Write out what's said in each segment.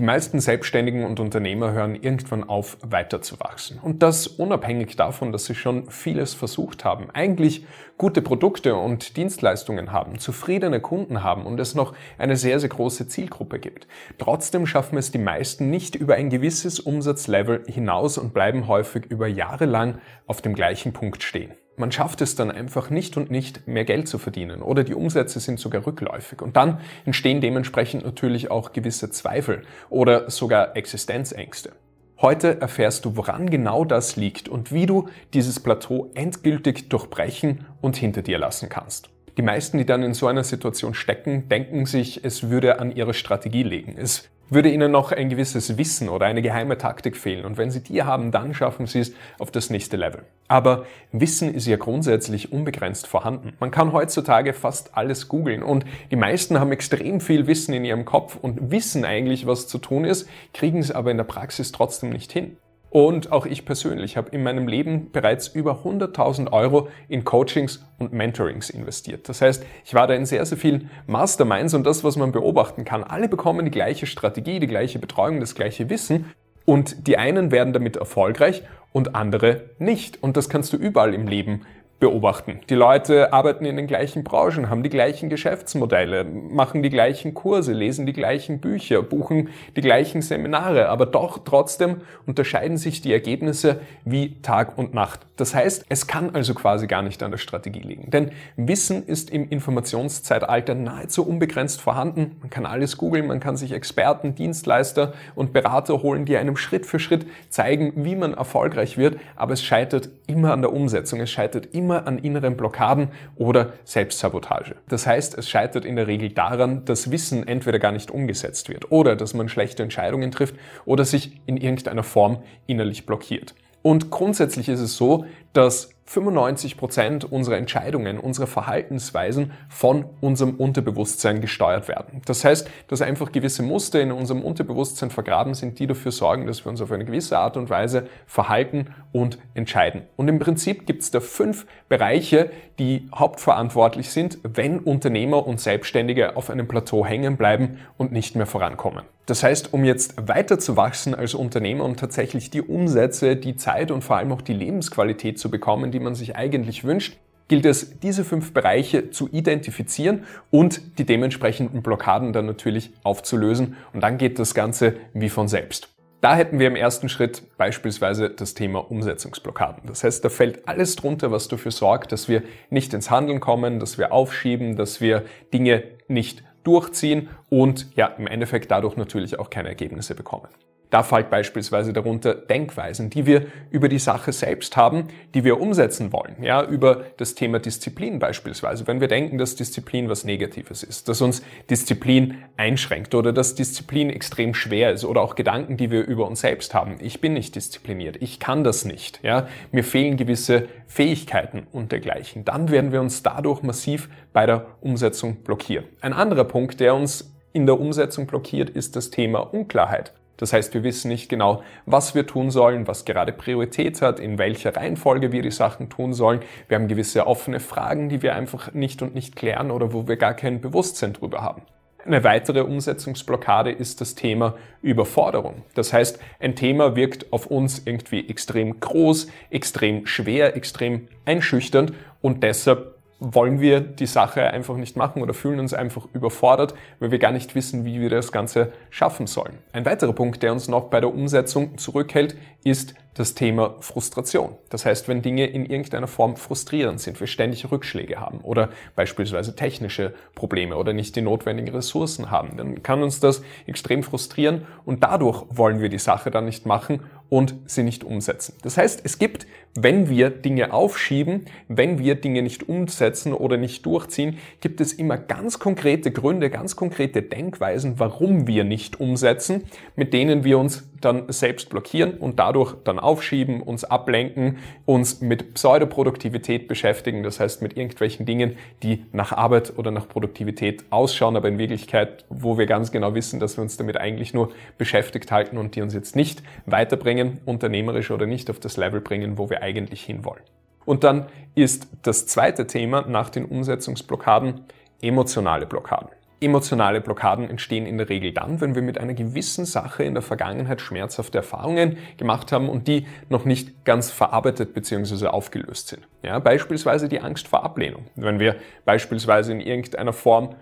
Die meisten Selbstständigen und Unternehmer hören irgendwann auf, weiterzuwachsen. Und das unabhängig davon, dass sie schon vieles versucht haben, eigentlich gute Produkte und Dienstleistungen haben, zufriedene Kunden haben und es noch eine sehr, sehr große Zielgruppe gibt. Trotzdem schaffen es die meisten nicht über ein gewisses Umsatzlevel hinaus und bleiben häufig über Jahre lang auf dem gleichen Punkt stehen. Man schafft es dann einfach nicht und nicht, mehr Geld zu verdienen oder die Umsätze sind sogar rückläufig. Und dann entstehen dementsprechend natürlich auch gewisse Zweifel oder sogar Existenzängste. Heute erfährst du, woran genau das liegt und wie du dieses Plateau endgültig durchbrechen und hinter dir lassen kannst. Die meisten, die dann in so einer Situation stecken, denken sich, es würde an ihre Strategie liegen. Es würde ihnen noch ein gewisses Wissen oder eine geheime Taktik fehlen. Und wenn sie die haben, dann schaffen sie es auf das nächste Level. Aber Wissen ist ja grundsätzlich unbegrenzt vorhanden. Man kann heutzutage fast alles googeln und die meisten haben extrem viel Wissen in ihrem Kopf und wissen eigentlich, was zu tun ist, kriegen es aber in der Praxis trotzdem nicht hin. Und auch ich persönlich habe in meinem Leben bereits über 100.000 Euro in Coachings und Mentorings investiert. Das heißt, ich war da in sehr, sehr vielen Masterminds und das, was man beobachten kann, alle bekommen die gleiche Strategie, die gleiche Betreuung, das gleiche Wissen und die einen werden damit erfolgreich und andere nicht. Und das kannst du überall im Leben beobachten. Die Leute arbeiten in den gleichen Branchen, haben die gleichen Geschäftsmodelle, machen die gleichen Kurse, lesen die gleichen Bücher, buchen die gleichen Seminare, aber doch trotzdem unterscheiden sich die Ergebnisse wie Tag und Nacht. Das heißt, es kann also quasi gar nicht an der Strategie liegen. Denn Wissen ist im Informationszeitalter nahezu unbegrenzt vorhanden. Man kann alles googeln, man kann sich Experten, Dienstleister und Berater holen, die einem Schritt für Schritt zeigen, wie man erfolgreich wird, aber es scheitert immer an der Umsetzung, es scheitert immer immer an inneren Blockaden oder Selbstsabotage. Das heißt, es scheitert in der Regel daran, dass Wissen entweder gar nicht umgesetzt wird oder dass man schlechte Entscheidungen trifft oder sich in irgendeiner Form innerlich blockiert. Und grundsätzlich ist es so, dass 95 Prozent unserer Entscheidungen, unserer Verhaltensweisen von unserem Unterbewusstsein gesteuert werden. Das heißt, dass einfach gewisse Muster in unserem Unterbewusstsein vergraben sind, die dafür sorgen, dass wir uns auf eine gewisse Art und Weise verhalten und entscheiden. Und im Prinzip gibt es da fünf Bereiche, die hauptverantwortlich sind, wenn Unternehmer und Selbstständige auf einem Plateau hängen bleiben und nicht mehr vorankommen. Das heißt, um jetzt weiter zu wachsen als Unternehmer und tatsächlich die Umsätze, die Zeit und vor allem auch die Lebensqualität zu bekommen, die man sich eigentlich wünscht, gilt es, diese fünf Bereiche zu identifizieren und die dementsprechenden Blockaden dann natürlich aufzulösen. Und dann geht das Ganze wie von selbst. Da hätten wir im ersten Schritt beispielsweise das Thema Umsetzungsblockaden. Das heißt, da fällt alles drunter, was dafür sorgt, dass wir nicht ins Handeln kommen, dass wir aufschieben, dass wir Dinge nicht durchziehen und ja, im Endeffekt dadurch natürlich auch keine Ergebnisse bekommen. Da fällt beispielsweise darunter Denkweisen, die wir über die Sache selbst haben, die wir umsetzen wollen. Ja, über das Thema Disziplin beispielsweise. Wenn wir denken, dass Disziplin was Negatives ist, dass uns Disziplin einschränkt oder dass Disziplin extrem schwer ist oder auch Gedanken, die wir über uns selbst haben. Ich bin nicht diszipliniert. Ich kann das nicht. Ja, mir fehlen gewisse Fähigkeiten und dergleichen. Dann werden wir uns dadurch massiv bei der Umsetzung blockieren. Ein anderer Punkt, der uns in der Umsetzung blockiert, ist das Thema Unklarheit. Das heißt, wir wissen nicht genau, was wir tun sollen, was gerade Priorität hat, in welcher Reihenfolge wir die Sachen tun sollen. Wir haben gewisse offene Fragen, die wir einfach nicht und nicht klären oder wo wir gar kein Bewusstsein drüber haben. Eine weitere Umsetzungsblockade ist das Thema Überforderung. Das heißt, ein Thema wirkt auf uns irgendwie extrem groß, extrem schwer, extrem einschüchternd und deshalb wollen wir die Sache einfach nicht machen oder fühlen uns einfach überfordert, weil wir gar nicht wissen, wie wir das Ganze schaffen sollen. Ein weiterer Punkt, der uns noch bei der Umsetzung zurückhält, ist das Thema Frustration. Das heißt, wenn Dinge in irgendeiner Form frustrierend sind, wir ständig Rückschläge haben oder beispielsweise technische Probleme oder nicht die notwendigen Ressourcen haben, dann kann uns das extrem frustrieren und dadurch wollen wir die Sache dann nicht machen und sie nicht umsetzen. Das heißt, es gibt, wenn wir Dinge aufschieben, wenn wir Dinge nicht umsetzen oder nicht durchziehen, gibt es immer ganz konkrete Gründe, ganz konkrete Denkweisen, warum wir nicht umsetzen, mit denen wir uns dann selbst blockieren und dadurch dann aufschieben, uns ablenken, uns mit Pseudoproduktivität beschäftigen, das heißt mit irgendwelchen Dingen, die nach Arbeit oder nach Produktivität ausschauen, aber in Wirklichkeit, wo wir ganz genau wissen, dass wir uns damit eigentlich nur beschäftigt halten und die uns jetzt nicht weiterbringen, unternehmerisch oder nicht auf das Level bringen, wo wir eigentlich hinwollen. Und dann ist das zweite Thema nach den Umsetzungsblockaden emotionale Blockaden. Emotionale Blockaden entstehen in der Regel dann, wenn wir mit einer gewissen Sache in der Vergangenheit schmerzhafte Erfahrungen gemacht haben und die noch nicht ganz verarbeitet bzw. aufgelöst sind. Ja, beispielsweise die Angst vor Ablehnung. Wenn wir beispielsweise in irgendeiner Form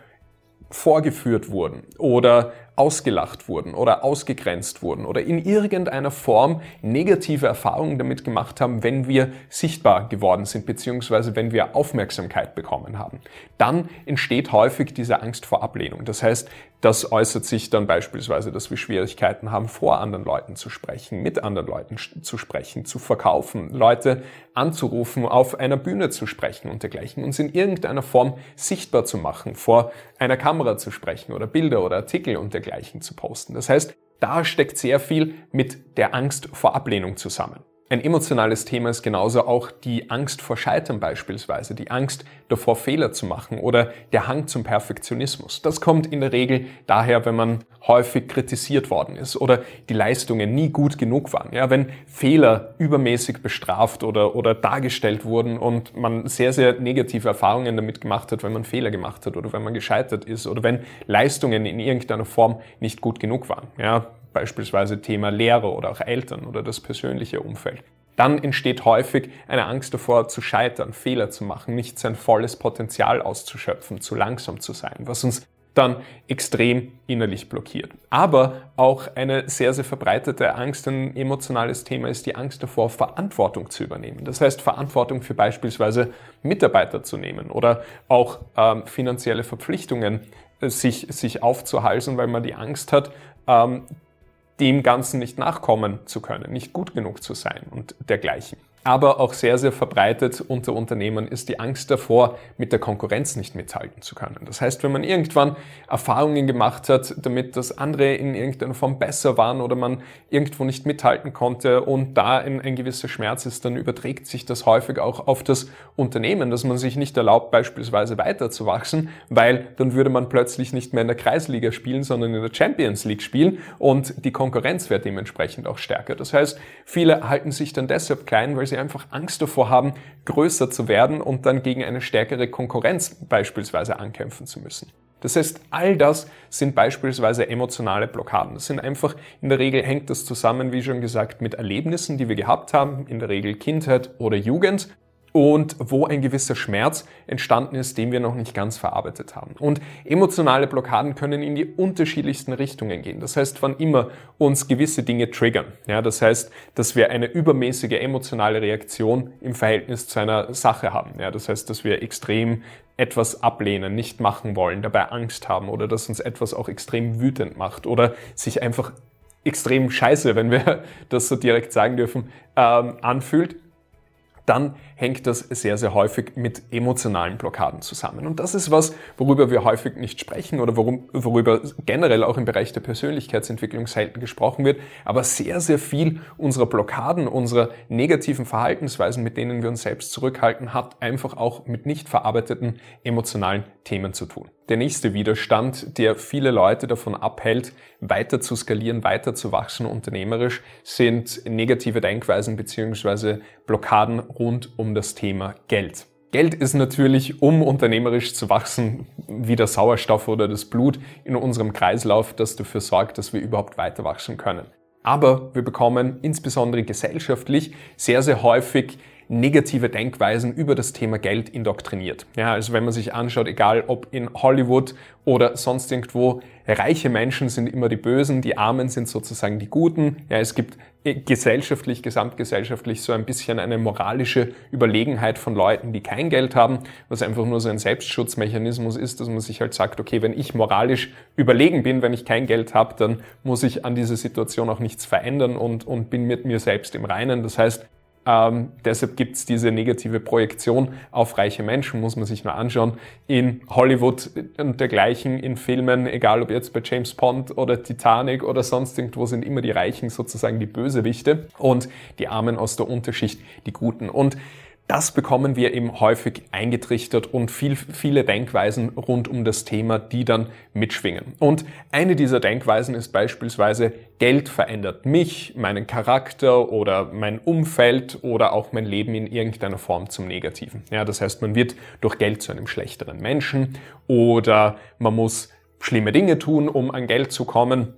vorgeführt wurden oder ausgelacht wurden oder ausgegrenzt wurden oder in irgendeiner Form negative Erfahrungen damit gemacht haben, wenn wir sichtbar geworden sind bzw. wenn wir Aufmerksamkeit bekommen haben. Dann entsteht häufig diese Angst vor Ablehnung. Das heißt, das äußert sich dann beispielsweise, dass wir Schwierigkeiten haben, vor anderen Leuten zu sprechen, mit anderen Leuten zu sprechen, zu verkaufen, Leute anzurufen, auf einer Bühne zu sprechen und dergleichen, uns in irgendeiner Form sichtbar zu machen, vor einer Kamera zu sprechen oder Bilder oder Artikel und dergleichen zu posten. Das heißt, da steckt sehr viel mit der Angst vor Ablehnung zusammen. Ein emotionales Thema ist genauso auch die Angst vor Scheitern beispielsweise, die Angst davor Fehler zu machen oder der Hang zum Perfektionismus. Das kommt in der Regel daher, wenn man häufig kritisiert worden ist oder die Leistungen nie gut genug waren. Ja, wenn Fehler übermäßig bestraft oder, oder dargestellt wurden und man sehr, sehr negative Erfahrungen damit gemacht hat, wenn man Fehler gemacht hat oder wenn man gescheitert ist oder wenn Leistungen in irgendeiner Form nicht gut genug waren. Ja, beispielsweise Thema Lehre oder auch Eltern oder das persönliche Umfeld. Dann entsteht häufig eine Angst davor zu scheitern, Fehler zu machen, nicht sein volles Potenzial auszuschöpfen, zu langsam zu sein, was uns dann extrem innerlich blockiert. Aber auch eine sehr, sehr verbreitete Angst, ein emotionales Thema ist die Angst davor, Verantwortung zu übernehmen. Das heißt, Verantwortung für beispielsweise Mitarbeiter zu nehmen oder auch ähm, finanzielle Verpflichtungen äh, sich, sich aufzuhalsen, weil man die Angst hat, ähm, dem Ganzen nicht nachkommen zu können, nicht gut genug zu sein und dergleichen aber auch sehr, sehr verbreitet unter Unternehmern ist die Angst davor, mit der Konkurrenz nicht mithalten zu können. Das heißt, wenn man irgendwann Erfahrungen gemacht hat, damit das andere in irgendeiner Form besser waren oder man irgendwo nicht mithalten konnte und da ein, ein gewisser Schmerz ist, dann überträgt sich das häufig auch auf das Unternehmen, dass man sich nicht erlaubt, beispielsweise weiterzuwachsen, weil dann würde man plötzlich nicht mehr in der Kreisliga spielen, sondern in der Champions League spielen und die Konkurrenz wäre dementsprechend auch stärker. Das heißt, viele halten sich dann deshalb klein, weil sie einfach Angst davor haben, größer zu werden und dann gegen eine stärkere Konkurrenz beispielsweise ankämpfen zu müssen. Das heißt, all das sind beispielsweise emotionale Blockaden. Das sind einfach, in der Regel hängt das zusammen, wie schon gesagt, mit Erlebnissen, die wir gehabt haben, in der Regel Kindheit oder Jugend und wo ein gewisser Schmerz entstanden ist, den wir noch nicht ganz verarbeitet haben. Und emotionale Blockaden können in die unterschiedlichsten Richtungen gehen. Das heißt, wann immer uns gewisse Dinge triggern, ja, das heißt, dass wir eine übermäßige emotionale Reaktion im Verhältnis zu einer Sache haben. Ja, das heißt, dass wir extrem etwas ablehnen, nicht machen wollen, dabei Angst haben oder dass uns etwas auch extrem wütend macht oder sich einfach extrem scheiße, wenn wir das so direkt sagen dürfen, ähm, anfühlt dann hängt das sehr, sehr häufig mit emotionalen Blockaden zusammen. Und das ist was, worüber wir häufig nicht sprechen oder worum, worüber generell auch im Bereich der Persönlichkeitsentwicklung selten gesprochen wird. Aber sehr, sehr viel unserer Blockaden, unserer negativen Verhaltensweisen, mit denen wir uns selbst zurückhalten, hat einfach auch mit nicht verarbeiteten emotionalen Themen zu tun. Der nächste Widerstand, der viele Leute davon abhält, weiter zu skalieren, weiter zu wachsen unternehmerisch, sind negative Denkweisen beziehungsweise Blockaden rund um das Thema Geld. Geld ist natürlich, um unternehmerisch zu wachsen, wie der Sauerstoff oder das Blut in unserem Kreislauf, das dafür sorgt, dass wir überhaupt weiter wachsen können. Aber wir bekommen insbesondere gesellschaftlich sehr, sehr häufig negative Denkweisen über das Thema Geld indoktriniert. Ja, also wenn man sich anschaut, egal ob in Hollywood oder sonst irgendwo, reiche Menschen sind immer die Bösen, die Armen sind sozusagen die Guten. Ja, es gibt gesellschaftlich, gesamtgesellschaftlich so ein bisschen eine moralische Überlegenheit von Leuten, die kein Geld haben, was einfach nur so ein Selbstschutzmechanismus ist, dass man sich halt sagt, okay, wenn ich moralisch überlegen bin, wenn ich kein Geld habe, dann muss ich an dieser Situation auch nichts verändern und, und bin mit mir selbst im Reinen. Das heißt, ähm, deshalb gibt es diese negative Projektion auf reiche Menschen, muss man sich nur anschauen. In Hollywood und dergleichen, in Filmen, egal ob jetzt bei James Bond oder Titanic oder sonst irgendwo, sind immer die Reichen sozusagen die Bösewichte und die Armen aus der Unterschicht die Guten. Und das bekommen wir eben häufig eingetrichtert und viel, viele Denkweisen rund um das Thema, die dann mitschwingen. Und eine dieser Denkweisen ist beispielsweise, Geld verändert mich, meinen Charakter oder mein Umfeld oder auch mein Leben in irgendeiner Form zum Negativen. Ja, das heißt, man wird durch Geld zu einem schlechteren Menschen oder man muss schlimme Dinge tun, um an Geld zu kommen.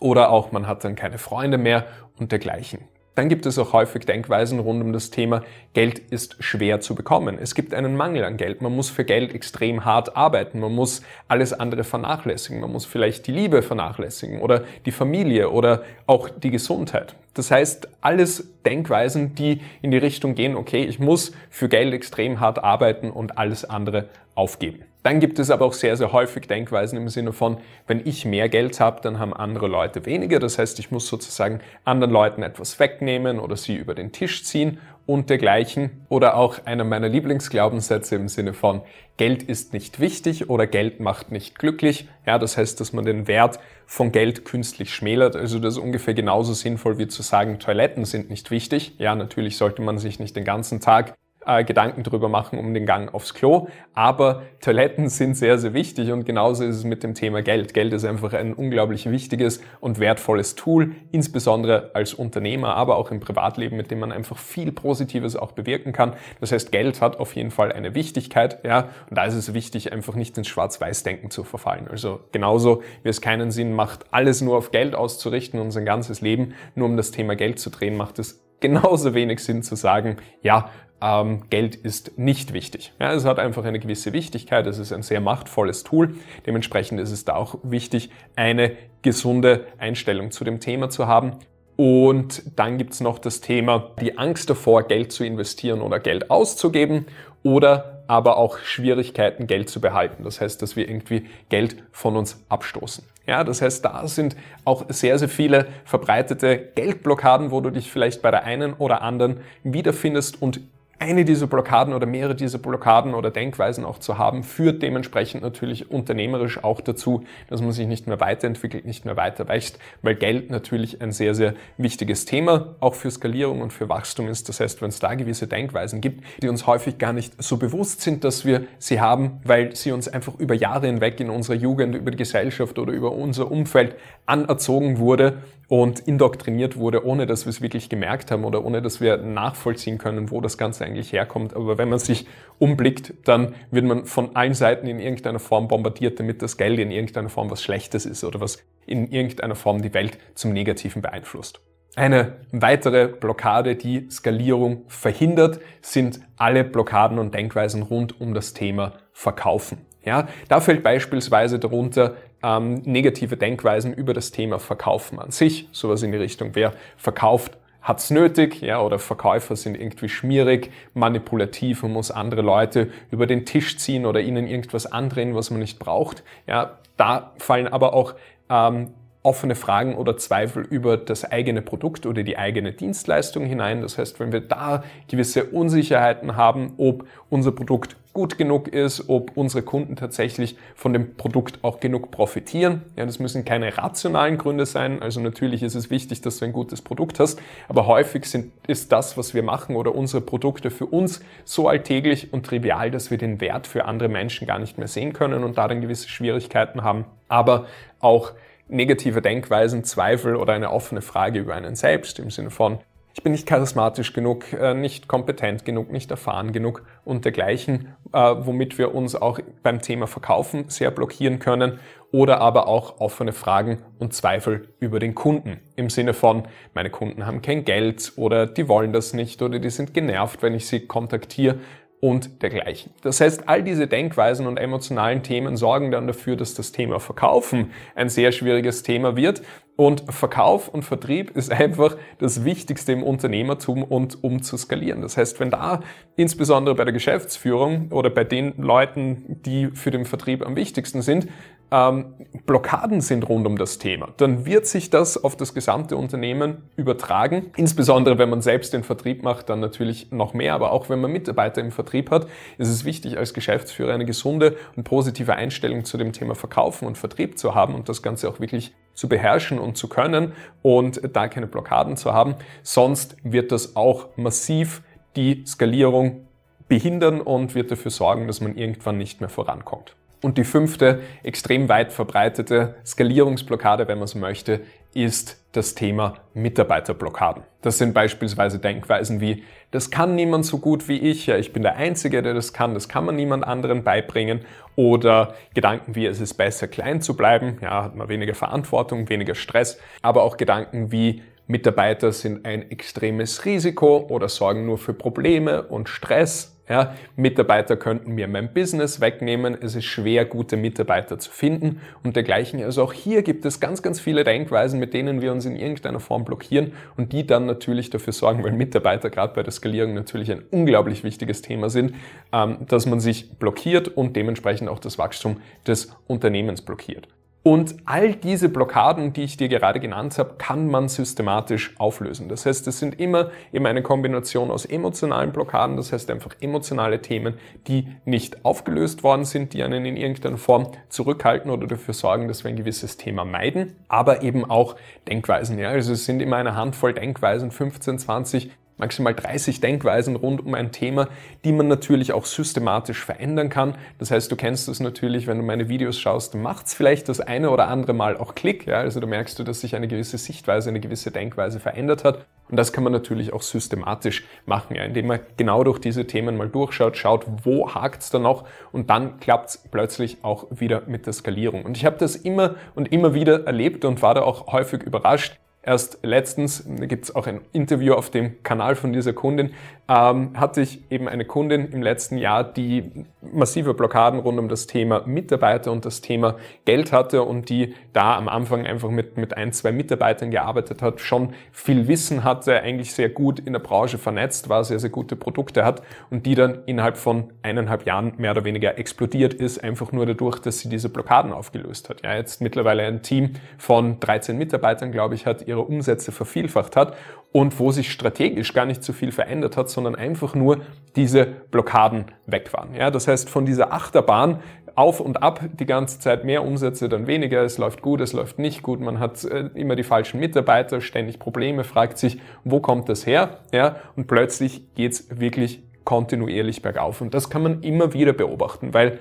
Oder auch man hat dann keine Freunde mehr und dergleichen. Dann gibt es auch häufig Denkweisen rund um das Thema, Geld ist schwer zu bekommen. Es gibt einen Mangel an Geld. Man muss für Geld extrem hart arbeiten. Man muss alles andere vernachlässigen. Man muss vielleicht die Liebe vernachlässigen oder die Familie oder auch die Gesundheit. Das heißt, alles Denkweisen, die in die Richtung gehen, okay, ich muss für Geld extrem hart arbeiten und alles andere aufgeben. Dann gibt es aber auch sehr, sehr häufig Denkweisen im Sinne von, wenn ich mehr Geld habe, dann haben andere Leute weniger. Das heißt, ich muss sozusagen anderen Leuten etwas wegnehmen oder sie über den Tisch ziehen und dergleichen. Oder auch einer meiner Lieblingsglaubenssätze im Sinne von, Geld ist nicht wichtig oder Geld macht nicht glücklich. Ja, das heißt, dass man den Wert von Geld künstlich schmälert. Also das ist ungefähr genauso sinnvoll wie zu sagen, Toiletten sind nicht wichtig. Ja, natürlich sollte man sich nicht den ganzen Tag äh, Gedanken drüber machen um den Gang aufs Klo. Aber Toiletten sind sehr, sehr wichtig und genauso ist es mit dem Thema Geld. Geld ist einfach ein unglaublich wichtiges und wertvolles Tool, insbesondere als Unternehmer, aber auch im Privatleben, mit dem man einfach viel Positives auch bewirken kann. Das heißt, Geld hat auf jeden Fall eine Wichtigkeit, ja, und da ist es wichtig, einfach nicht ins Schwarz-Weiß-Denken zu verfallen. Also genauso wie es keinen Sinn macht, alles nur auf Geld auszurichten und sein ganzes Leben nur um das Thema Geld zu drehen, macht es genauso wenig Sinn zu sagen, ja, ähm, Geld ist nicht wichtig. Ja, es hat einfach eine gewisse Wichtigkeit, es ist ein sehr machtvolles Tool. Dementsprechend ist es da auch wichtig, eine gesunde Einstellung zu dem Thema zu haben. Und dann gibt's noch das Thema, die Angst davor, Geld zu investieren oder Geld auszugeben oder aber auch Schwierigkeiten, Geld zu behalten. Das heißt, dass wir irgendwie Geld von uns abstoßen. Ja, das heißt, da sind auch sehr, sehr viele verbreitete Geldblockaden, wo du dich vielleicht bei der einen oder anderen wiederfindest und eine dieser Blockaden oder mehrere dieser Blockaden oder Denkweisen auch zu haben, führt dementsprechend natürlich unternehmerisch auch dazu, dass man sich nicht mehr weiterentwickelt, nicht mehr weiter wächst, weil Geld natürlich ein sehr, sehr wichtiges Thema auch für Skalierung und für Wachstum ist. Das heißt, wenn es da gewisse Denkweisen gibt, die uns häufig gar nicht so bewusst sind, dass wir sie haben, weil sie uns einfach über Jahre hinweg in unserer Jugend, über die Gesellschaft oder über unser Umfeld anerzogen wurde, und indoktriniert wurde, ohne dass wir es wirklich gemerkt haben oder ohne dass wir nachvollziehen können, wo das Ganze eigentlich herkommt. Aber wenn man sich umblickt, dann wird man von allen Seiten in irgendeiner Form bombardiert, damit das Geld in irgendeiner Form was Schlechtes ist oder was in irgendeiner Form die Welt zum Negativen beeinflusst. Eine weitere Blockade, die Skalierung verhindert, sind alle Blockaden und Denkweisen rund um das Thema Verkaufen. Ja, da fällt beispielsweise darunter ähm, negative Denkweisen über das Thema Verkaufen an sich, sowas in die Richtung, wer verkauft, hat's nötig, ja, oder Verkäufer sind irgendwie schmierig, manipulativ und muss andere Leute über den Tisch ziehen oder ihnen irgendwas andrehen, was man nicht braucht. Ja, da fallen aber auch ähm, offene Fragen oder Zweifel über das eigene Produkt oder die eigene Dienstleistung hinein. Das heißt, wenn wir da gewisse Unsicherheiten haben, ob unser Produkt gut genug ist, ob unsere Kunden tatsächlich von dem Produkt auch genug profitieren. Ja, das müssen keine rationalen Gründe sein. Also natürlich ist es wichtig, dass du ein gutes Produkt hast, aber häufig sind, ist das, was wir machen oder unsere Produkte für uns so alltäglich und trivial, dass wir den Wert für andere Menschen gar nicht mehr sehen können und da dann gewisse Schwierigkeiten haben. Aber auch negative Denkweisen, Zweifel oder eine offene Frage über einen selbst im Sinne von, ich bin nicht charismatisch genug, äh, nicht kompetent genug, nicht erfahren genug und dergleichen, äh, womit wir uns auch beim Thema Verkaufen sehr blockieren können oder aber auch offene Fragen und Zweifel über den Kunden im Sinne von, meine Kunden haben kein Geld oder die wollen das nicht oder die sind genervt, wenn ich sie kontaktiere und dergleichen. Das heißt, all diese Denkweisen und emotionalen Themen sorgen dann dafür, dass das Thema Verkaufen ein sehr schwieriges Thema wird. Und Verkauf und Vertrieb ist einfach das Wichtigste im Unternehmertum und um zu skalieren. Das heißt, wenn da insbesondere bei der Geschäftsführung oder bei den Leuten, die für den Vertrieb am wichtigsten sind, ähm, Blockaden sind rund um das Thema, dann wird sich das auf das gesamte Unternehmen übertragen. Insbesondere wenn man selbst den Vertrieb macht, dann natürlich noch mehr. Aber auch wenn man Mitarbeiter im Vertrieb hat, ist es wichtig, als Geschäftsführer eine gesunde und positive Einstellung zu dem Thema Verkaufen und Vertrieb zu haben und das Ganze auch wirklich zu beherrschen und zu können und da keine Blockaden zu haben. Sonst wird das auch massiv die Skalierung behindern und wird dafür sorgen, dass man irgendwann nicht mehr vorankommt. Und die fünfte, extrem weit verbreitete Skalierungsblockade, wenn man so möchte, ist das Thema Mitarbeiterblockaden. Das sind beispielsweise Denkweisen wie, das kann niemand so gut wie ich, ja, ich bin der Einzige, der das kann, das kann man niemand anderen beibringen. Oder Gedanken wie, es ist besser klein zu bleiben, ja, hat man weniger Verantwortung, weniger Stress, aber auch Gedanken wie, Mitarbeiter sind ein extremes Risiko oder sorgen nur für Probleme und Stress. Ja, Mitarbeiter könnten mir mein Business wegnehmen. Es ist schwer, gute Mitarbeiter zu finden und dergleichen. Also auch hier gibt es ganz, ganz viele Denkweisen, mit denen wir uns in irgendeiner Form blockieren und die dann natürlich dafür sorgen, weil Mitarbeiter gerade bei der Skalierung natürlich ein unglaublich wichtiges Thema sind, ähm, dass man sich blockiert und dementsprechend auch das Wachstum des Unternehmens blockiert. Und all diese Blockaden, die ich dir gerade genannt habe, kann man systematisch auflösen. Das heißt, es sind immer eben eine Kombination aus emotionalen Blockaden, das heißt einfach emotionale Themen, die nicht aufgelöst worden sind, die einen in irgendeiner Form zurückhalten oder dafür sorgen, dass wir ein gewisses Thema meiden, aber eben auch Denkweisen. Ja, also es sind immer eine Handvoll Denkweisen, 15, 20, maximal 30 Denkweisen rund um ein Thema, die man natürlich auch systematisch verändern kann. Das heißt, du kennst das natürlich, wenn du meine Videos schaust, macht es vielleicht das eine oder andere Mal auch Klick. Ja? Also du merkst du, dass sich eine gewisse Sichtweise, eine gewisse Denkweise verändert hat. Und das kann man natürlich auch systematisch machen, ja? indem man genau durch diese Themen mal durchschaut, schaut, wo hakt es da noch und dann klappt es plötzlich auch wieder mit der Skalierung. Und ich habe das immer und immer wieder erlebt und war da auch häufig überrascht, Erst letztens, da gibt es auch ein Interview auf dem Kanal von dieser Kundin, ähm, hatte ich eben eine Kundin im letzten Jahr, die massive Blockaden rund um das Thema Mitarbeiter und das Thema Geld hatte und die da am Anfang einfach mit, mit ein, zwei Mitarbeitern gearbeitet hat, schon viel Wissen hatte, eigentlich sehr gut in der Branche vernetzt war, sehr, sehr gute Produkte hat und die dann innerhalb von eineinhalb Jahren mehr oder weniger explodiert ist, einfach nur dadurch, dass sie diese Blockaden aufgelöst hat. Ja, jetzt mittlerweile ein Team von 13 Mitarbeitern, glaube ich, hat ihre Umsätze vervielfacht hat und wo sich strategisch gar nicht so viel verändert hat, sondern einfach nur diese Blockaden weg waren. Ja, das heißt, von dieser Achterbahn auf und ab die ganze Zeit mehr Umsätze, dann weniger, es läuft gut, es läuft nicht gut, man hat äh, immer die falschen Mitarbeiter, ständig Probleme, fragt sich, wo kommt das her? Ja, und plötzlich geht's wirklich kontinuierlich bergauf. Und das kann man immer wieder beobachten, weil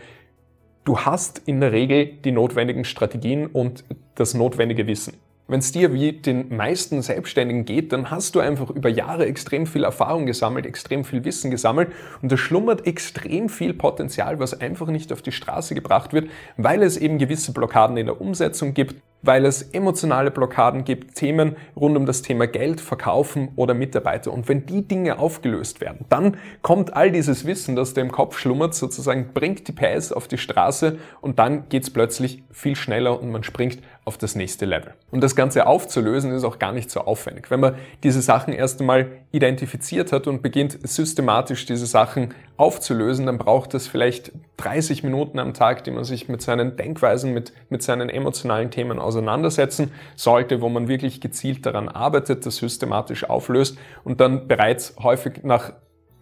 du hast in der Regel die notwendigen Strategien und das notwendige Wissen. Wenn es dir wie den meisten Selbstständigen geht, dann hast du einfach über Jahre extrem viel Erfahrung gesammelt, extrem viel Wissen gesammelt und da schlummert extrem viel Potenzial, was einfach nicht auf die Straße gebracht wird, weil es eben gewisse Blockaden in der Umsetzung gibt, weil es emotionale Blockaden gibt, Themen rund um das Thema Geld, Verkaufen oder Mitarbeiter. Und wenn die Dinge aufgelöst werden, dann kommt all dieses Wissen, das da im Kopf schlummert, sozusagen, bringt die PS auf die Straße und dann geht's plötzlich viel schneller und man springt auf das nächste Level. Und das Ganze aufzulösen ist auch gar nicht so aufwendig. Wenn man diese Sachen erst einmal identifiziert hat und beginnt systematisch diese Sachen aufzulösen, dann braucht es vielleicht 30 Minuten am Tag, die man sich mit seinen Denkweisen, mit, mit seinen emotionalen Themen auseinandersetzen sollte, wo man wirklich gezielt daran arbeitet, das systematisch auflöst und dann bereits häufig nach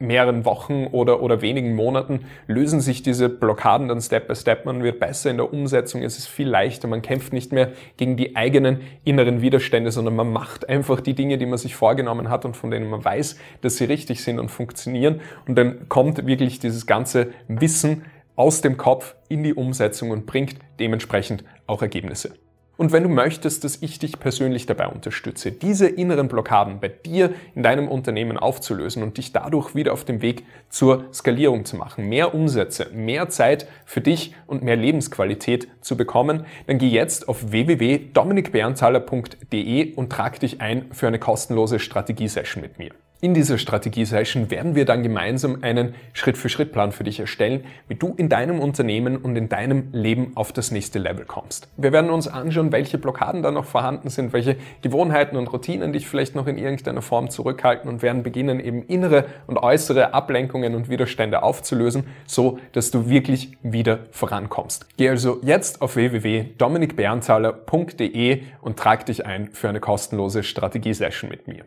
mehreren Wochen oder, oder wenigen Monaten lösen sich diese Blockaden dann Step by Step. Man wird besser in der Umsetzung, es ist viel leichter, man kämpft nicht mehr gegen die eigenen inneren Widerstände, sondern man macht einfach die Dinge, die man sich vorgenommen hat und von denen man weiß, dass sie richtig sind und funktionieren. Und dann kommt wirklich dieses ganze Wissen aus dem Kopf in die Umsetzung und bringt dementsprechend auch Ergebnisse. Und wenn du möchtest, dass ich dich persönlich dabei unterstütze, diese inneren Blockaden bei dir in deinem Unternehmen aufzulösen und dich dadurch wieder auf dem Weg zur Skalierung zu machen, mehr Umsätze, mehr Zeit für dich und mehr Lebensqualität zu bekommen, dann geh jetzt auf www.dominikberntaler.de und trag dich ein für eine kostenlose Strategiesession mit mir. In dieser Strategie-Session werden wir dann gemeinsam einen Schritt-für-Schritt-Plan für dich erstellen, wie du in deinem Unternehmen und in deinem Leben auf das nächste Level kommst. Wir werden uns anschauen, welche Blockaden da noch vorhanden sind, welche Gewohnheiten und Routinen dich vielleicht noch in irgendeiner Form zurückhalten und werden beginnen, eben innere und äußere Ablenkungen und Widerstände aufzulösen, so dass du wirklich wieder vorankommst. Geh also jetzt auf www.dominikberntaler.de und trag dich ein für eine kostenlose Strategie-Session mit mir.